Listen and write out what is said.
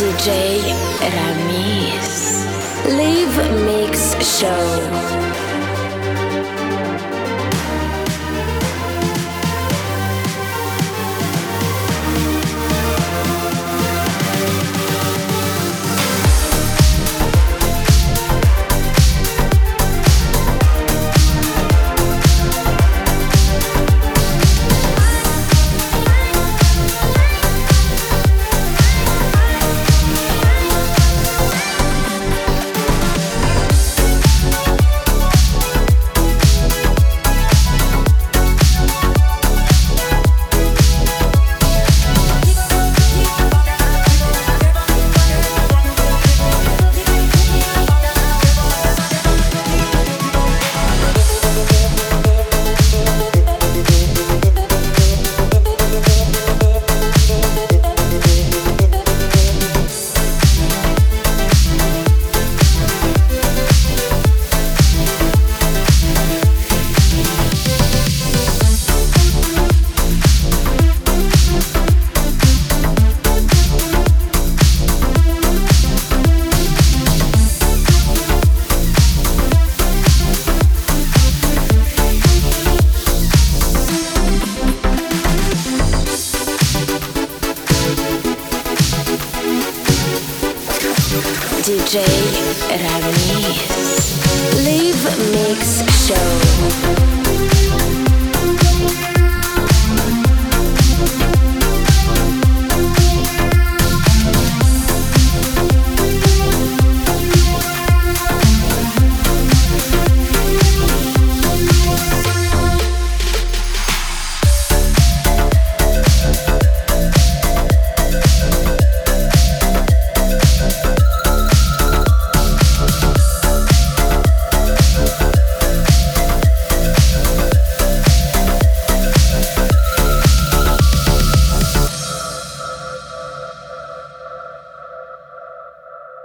DJ Ramis. Live Mix Show. DJ Ramis. Live Mix Show.